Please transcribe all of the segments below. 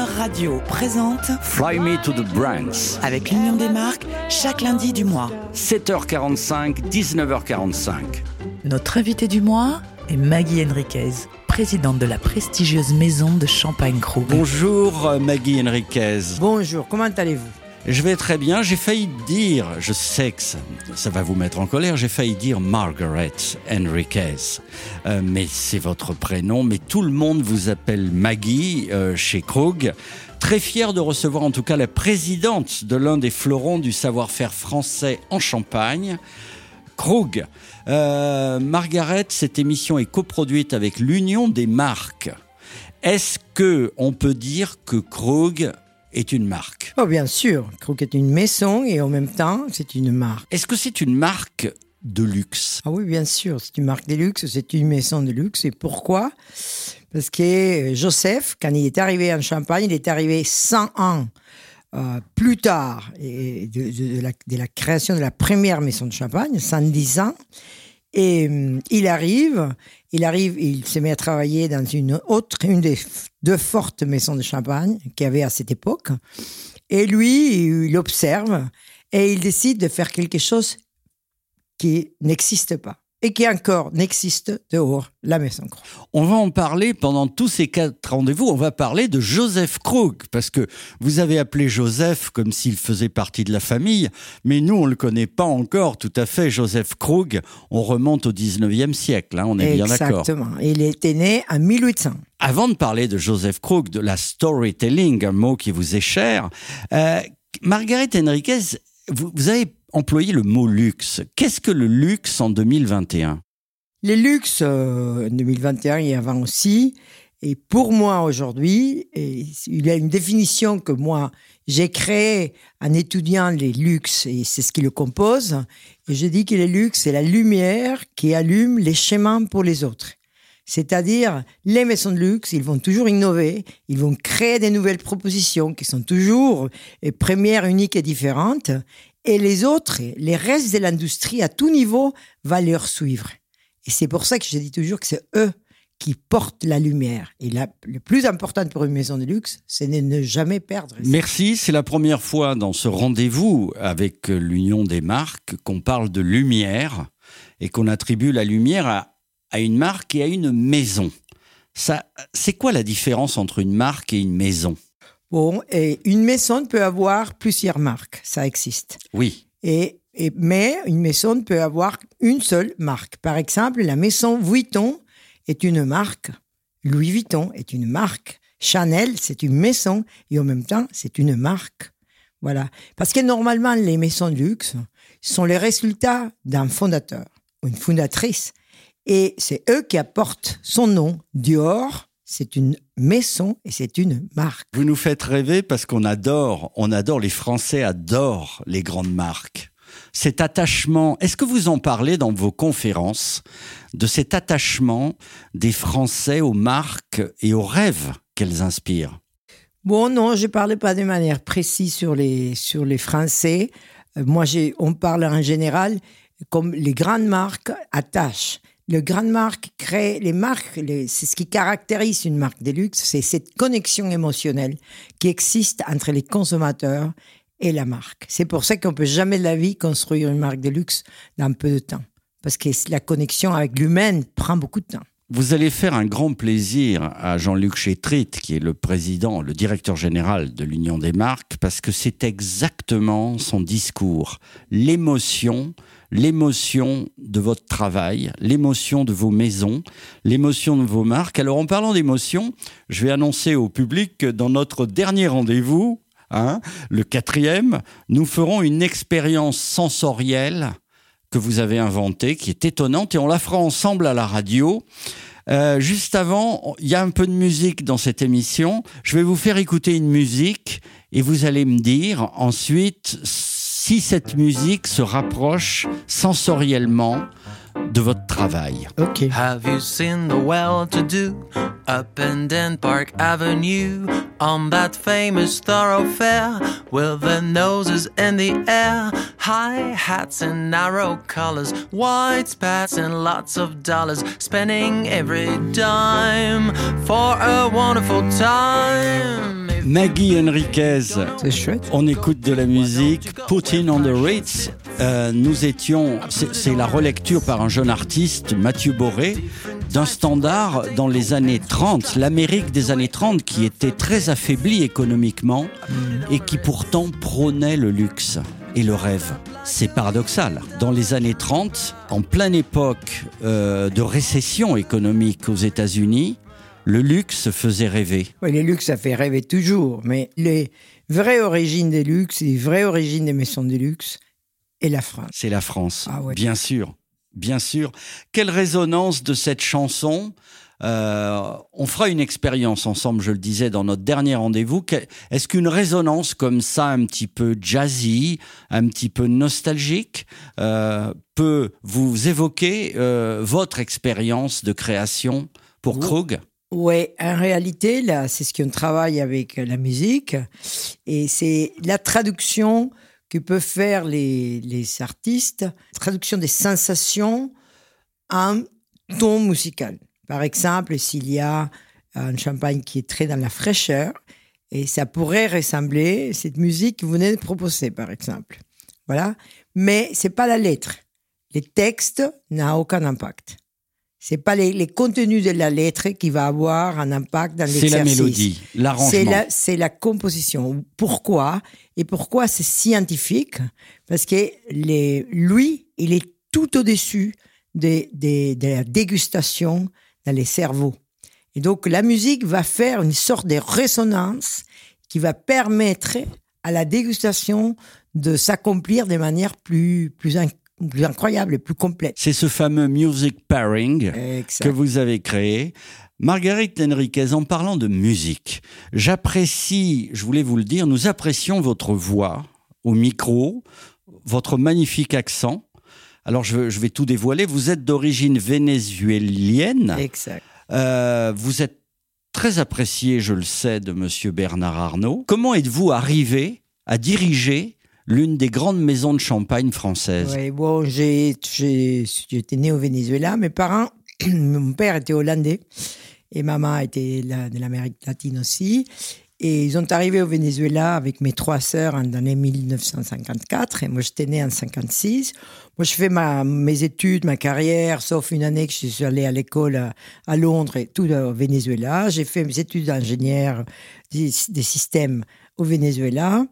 Radio présente Fly Me to the Brands. avec l'Union des marques chaque lundi du mois. 7h45, 19h45. Notre invité du mois est Maggie Henriquez, présidente de la prestigieuse maison de Champagne Krug. Bonjour euh, Maggie Henriquez. Bonjour, comment allez-vous? Je vais très bien. J'ai failli dire, je sais que ça, va vous mettre en colère, j'ai failli dire Margaret Henriquez. Euh, mais c'est votre prénom, mais tout le monde vous appelle Maggie euh, chez Krug. Très fier de recevoir en tout cas la présidente de l'un des fleurons du savoir-faire français en Champagne. Krug. Euh, Margaret, cette émission est coproduite avec l'Union des marques. Est-ce que on peut dire que Krug est une marque Oh bien sûr, Krug est une maison et en même temps c'est une marque. Est-ce que c'est une marque de luxe? Ah oui, bien sûr, c'est une marque de luxe, c'est une maison de luxe. Et pourquoi? Parce que Joseph, quand il est arrivé en Champagne, il est arrivé 100 ans euh, plus tard et de, de- de la, de la création de la première maison de Champagne, 110 ans. Et hum, il arrive, il arrive, il se met à travailler dans une autre, une des deux fortes maisons de Champagne qu'il y avait à cette époque. Et lui, il observe et il décide de faire quelque chose qui n'existe pas et qui encore n'existe dehors la maison Krug. On va en parler pendant tous ces quatre rendez-vous. On va parler de Joseph Krug parce que vous avez appelé Joseph comme s'il faisait partie de la famille, mais nous on le connaît pas encore tout à fait. Joseph Krug, on remonte au 19e siècle, hein, on est bien d'accord. Exactement. Il était né en 1800. Avant de parler de Joseph Krug, de la storytelling, un mot qui vous est cher, euh, Margaret Henriquez, vous, vous avez employé le mot luxe. Qu'est-ce que le luxe en 2021 Les luxes, euh, en 2021 et avant aussi, et pour moi aujourd'hui, il y a une définition que moi j'ai créée en étudiant les luxes, et c'est ce qui le compose, et je dis que les luxes, c'est la lumière qui allume les chemins pour les autres. C'est-à-dire, les maisons de luxe, ils vont toujours innover, ils vont créer des nouvelles propositions qui sont toujours premières, uniques et différentes, et les autres, les restes de l'industrie à tout niveau, va leur suivre. Et c'est pour ça que je dis toujours que c'est eux qui portent la lumière. Et la, le plus important pour une maison de luxe, c'est de ne jamais perdre. Merci, c'est la première fois dans ce rendez-vous avec l'Union des marques qu'on parle de lumière et qu'on attribue la lumière à, à une marque et à une maison. C'est quoi la différence entre une marque et une maison? Bon, et une maison peut avoir plusieurs marques, ça existe. Oui, Et, et- mais une maison peut avoir une seule marque. Par exemple, la maison Vuitton est une marque. Louis Vuitton est une marque. Chanel, c'est une maison et en même temps, c'est une marque. Voilà. Parce que normalement, les maisons de luxe sont les résultats d'un fondateur ou une fondatrice. Et c'est eux qui apportent son nom. Dior, c'est une maison et c'est une marque. vous nous faites rêver parce qu'on adore, on adore, les Français adorent les grandes marques. Cet attachement, est-ce que vous en parlez dans vos conférences de cet attachement des Français aux marques et aux rêves qu'elles inspirent? Bon, non, je ne parlais pas de manière précise sur les, sur les Français. Euh, moi, on parle en général comme les grandes marques attachent. Les grandes marques créent les marques, c'est ce qui caractérise une marque de luxe, c'est cette connexion émotionnelle qui existe entre les consommateurs et la marque. C'est pour ça qu'on peut jamais de la vie construire une marque de luxe dans peu de temps. Parce que la connexion avec l'humain prend beaucoup de temps. Vous allez faire un grand plaisir à Jean-Luc Chétrit, qui est le président, le directeur général de l'Union des marques, parce que c'est exactement son discours. L'émotion, l'émotion de votre travail, l'émotion de vos maisons, l'émotion de vos marques. Alors en parlant d'émotion, je vais annoncer au public que dans notre dernier rendez-vous, hein, le quatrième, nous ferons une expérience sensorielle que vous avez inventée, qui est étonnante, et on la fera ensemble à la radio. Euh, juste avant, il y a un peu de musique dans cette émission. Je vais vous faire écouter une musique et vous allez me dire ensuite si cette musique se rapproche sensoriellement de votre travail. OK. Have you seen the well-to-do up and down Park Avenue on that famous thoroughfare with their noses in the air, high hats and narrow collars, white spats and lots of dollars, spending every dime for a wonderful time? Maggie Henriquez. C'est chouette. On écoute de la musique. Putting on the Ritz. Euh, nous étions, c'est la relecture par un jeune artiste, Mathieu Boré, d'un standard dans les années 30, l'Amérique des années 30 qui était très affaiblie économiquement et qui pourtant prônait le luxe et le rêve. C'est paradoxal. Dans les années 30, en pleine époque euh, de récession économique aux États-Unis, le luxe faisait rêver. Oui, les luxes, ça fait rêver toujours, mais les vraies origines des luxes, les vraies origines des maisons de luxe, est la France. C'est la France, Ah ouais. bien sûr, bien sûr. Quelle résonance de cette chanson Euh, on fera une expérience ensemble, je le disais dans notre dernier rendez-vous. Est-ce qu'une résonance comme ça, un petit peu jazzy, un petit peu nostalgique, euh, peut vous évoquer euh, votre expérience de création pour. Krug? Oui, en réalité, là, c'est ce qu'on travaille avec la musique. Et c'est la traduction que peuvent faire les, les artistes, traduction des sensations en ton musical. Par exemple, s'il y a un champagne qui est très dans la fraîcheur, et ça pourrait ressembler à cette musique que vous venez de proposer, par exemple. Voilà. Mais c'est pas la lettre. Les textes n'ont aucun impact. C'est pas les, les contenus de la lettre qui va avoir un impact dans C'est la l'exercice. mélodie, l'arrangement. la, c'est la composition. Pourquoi? Et pourquoi c'est scientifique? Parce que les, lui, il est tout au-dessus de, de, de la dégustation dans les cerveaux. Et donc, la musique va faire une sorte de résonance qui va permettre à la dégustation de s'accomplir de manière plus, plus, plus incroyable et plus complète. C'est ce fameux music pairing Exact. que vous avez créé. Marguerite Henriquez, en parlant de musique, j'apprécie, je voulais vous le dire, nous apprécions votre voix au micro, votre magnifique accent. Alors je, je vais tout dévoiler, vous êtes d'origine vénézuélienne, Exact. Euh, vous êtes très apprécié, je le sais, de Monsieur Bernard Arnault. Comment êtes-vous arrivé à diriger l'une des grandes maisons de champagne françaises Oui, bon, j'étais né au Venezuela. Mes parents, mon père était hollandais et maman était de l'Amérique latine aussi. Et ils sont arrivés au Venezuela avec mes trois sœurs en l'année 1954. Et moi, j'étais né en 56. Moi, je fais ma, mes études, ma carrière, sauf une année que je suis allée à l'école à, Londres et tout au Venezuela. J'ai fait mes études d'ingénieur des systèmes au Venezuela.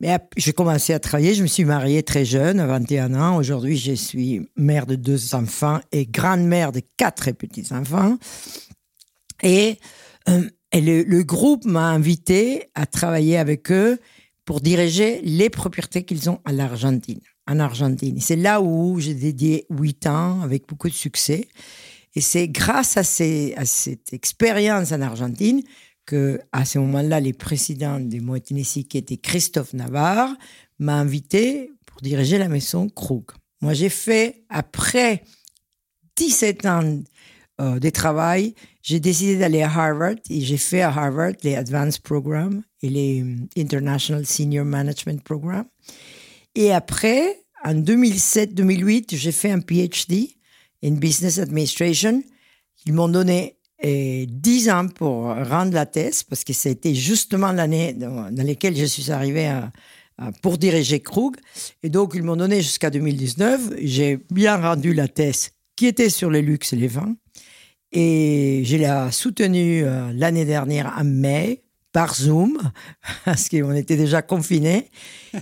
Mais j'ai commencé à travailler, je me suis mariée très jeune, à 21 ans. Aujourd'hui, je suis mère de deux enfants et grand-mère de quatre petits-enfants. Et, euh, le, groupe m'a invité à travailler avec eux pour diriger les propriétés qu'ils ont à l'Argentine, en Argentine. C'est là où j'ai dédié huit ans avec beaucoup de succès. Et c'est grâce à cette expérience en Argentine que, à ce moment-là, le président de Moet Hennessy, qui était Christophe Navarre, m'a invité pour diriger la maison Krug. Moi, j'ai fait, après 17 ans euh, de travail, j'ai décidé d'aller à Harvard et j'ai fait à Harvard les Advanced Programs et les euh, International Senior Management Programs. Et après, en 2007-2008, j'ai fait un PhD in Business Administration. Ils m'ont donné euh, 10 ans pour rendre la thèse parce que c'était justement l'année dans, laquelle je suis arrivé à, à- pour diriger Krug. Et donc, ils m'ont donné jusqu'à 2019. J'ai bien rendu la thèse qui était sur les luxe et les vins. Et je l'ai soutenue euh, l'année dernière en mai par Zoom, parce qu'on était déjà confinés.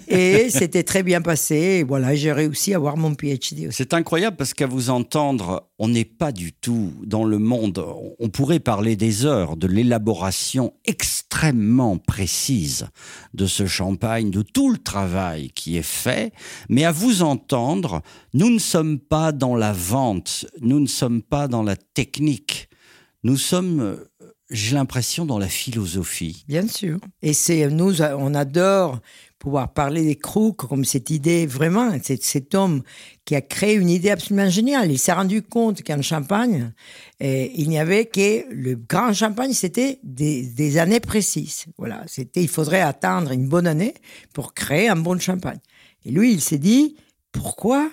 Et c'était très bien passé. Et voilà, j'ai réussi à avoir mon PhD aussi. C'est incroyable parce qu'à vous entendre, on n'est pas du tout dans le monde. On pourrait parler des heures de l'élaboration extrêmement précise de ce champagne, de tout le travail qui est fait. Mais à vous entendre, nous ne sommes pas dans la vente, nous ne sommes pas dans la technique. Nous sommes, j'ai l'impression, dans la philosophie. Bien sûr. Et c'est nous, on adore pouvoir parler des Krug comme cette idée vraiment, cet homme qui a créé une idée absolument géniale. Il s'est rendu compte qu'en Champagne, eh, il n'y avait que le grand Champagne, c'était des, des années précises. Voilà, c'était, il faudrait attendre une bonne année pour créer un bon Champagne. Et lui, il s'est dit, pourquoi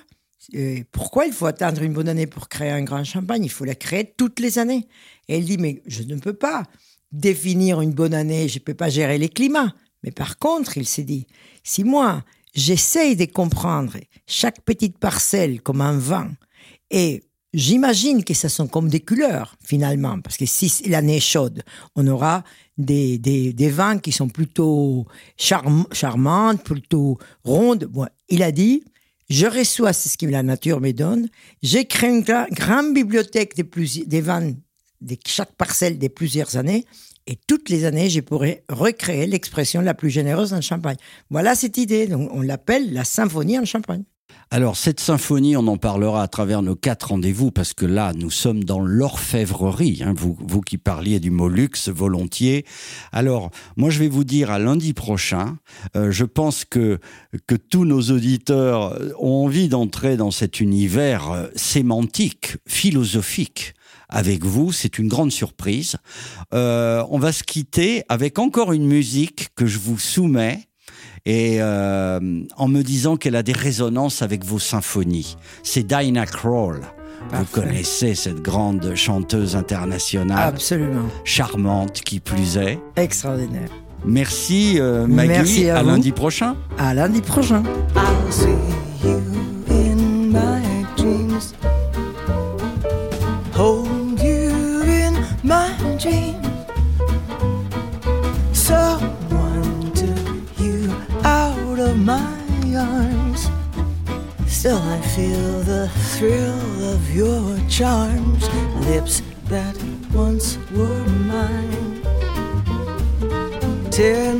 euh, pourquoi il faut attendre une bonne année pour créer un grand champagne? Il faut la créer toutes les années. Et elle dit, mais je ne peux pas définir une bonne année, je ne peux pas gérer les climats. Mais par contre, il s'est dit, si moi, j'essaye de comprendre chaque petite parcelle comme un vin, et j'imagine que ce sont comme des couleurs, finalement, parce que si l'année est chaude, on aura des, des, des vins qui sont plutôt charm charmantes, plutôt rondes. Bon, il a dit, je reçois ce que la nature me donne, j'ai créé une grande bibliothèque des, plus, vins de chaque parcelle des plusieurs années, et toutes les années, je pourrais recréer l'expression la plus généreuse en Champagne. Voilà cette idée. Donc, on l'appelle la symphonie en Champagne. Alors cette symphonie, on en parlera à travers nos quatre rendez-vous parce que là, nous sommes dans l'orfèvrerie. Hein, vous, vous qui parliez du mot luxe volontiers. Alors moi, je vais vous dire à lundi prochain. Euh, je pense que que tous nos auditeurs ont envie d'entrer dans cet univers euh, sémantique, philosophique avec vous. C'est une grande surprise. Euh, on va se quitter avec encore une musique que je vous soumets et euh, en me disant qu'elle a des résonances avec vos symphonies. C'est Dinah Kroll. Vous connaissez cette grande chanteuse internationale. Absolument. Charmante, qui plus est. Extraordinaire. Merci euh, Maggie. Merci à, à vous. lundi prochain. À lundi prochain. I'll see you of your charms, lips that once were mine. Tender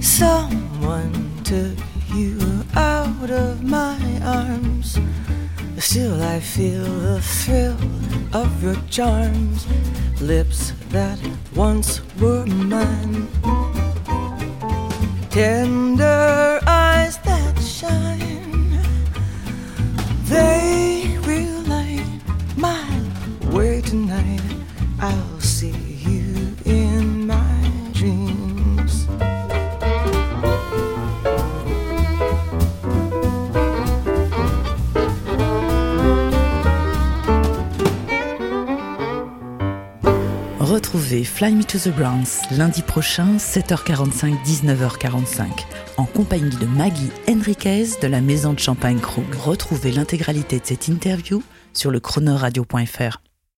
Someone took you out of my arms. Still, I feel the thrill of your charms. Lips that once were mine. Tender Fly Me to the Bronx lundi prochain, 7h45, 19h45, en compagnie de Maggie Henriquez de la Maison de Champagne Krug. Retrouvez l'intégralité de cette interview sur le chronoradio.fr.